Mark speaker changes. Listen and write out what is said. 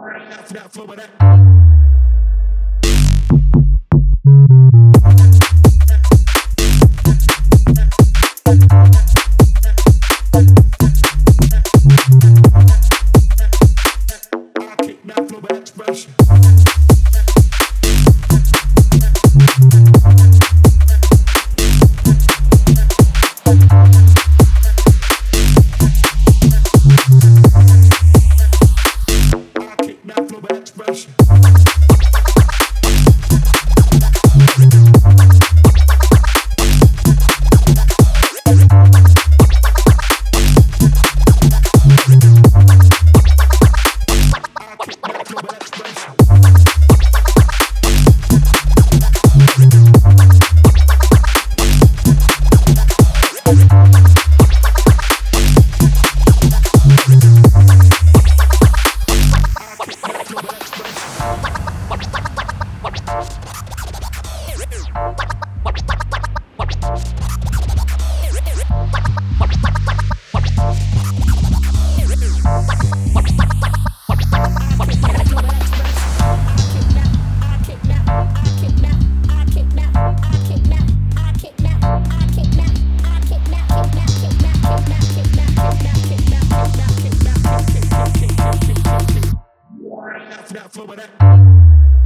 Speaker 1: That flow with that. Flow with that.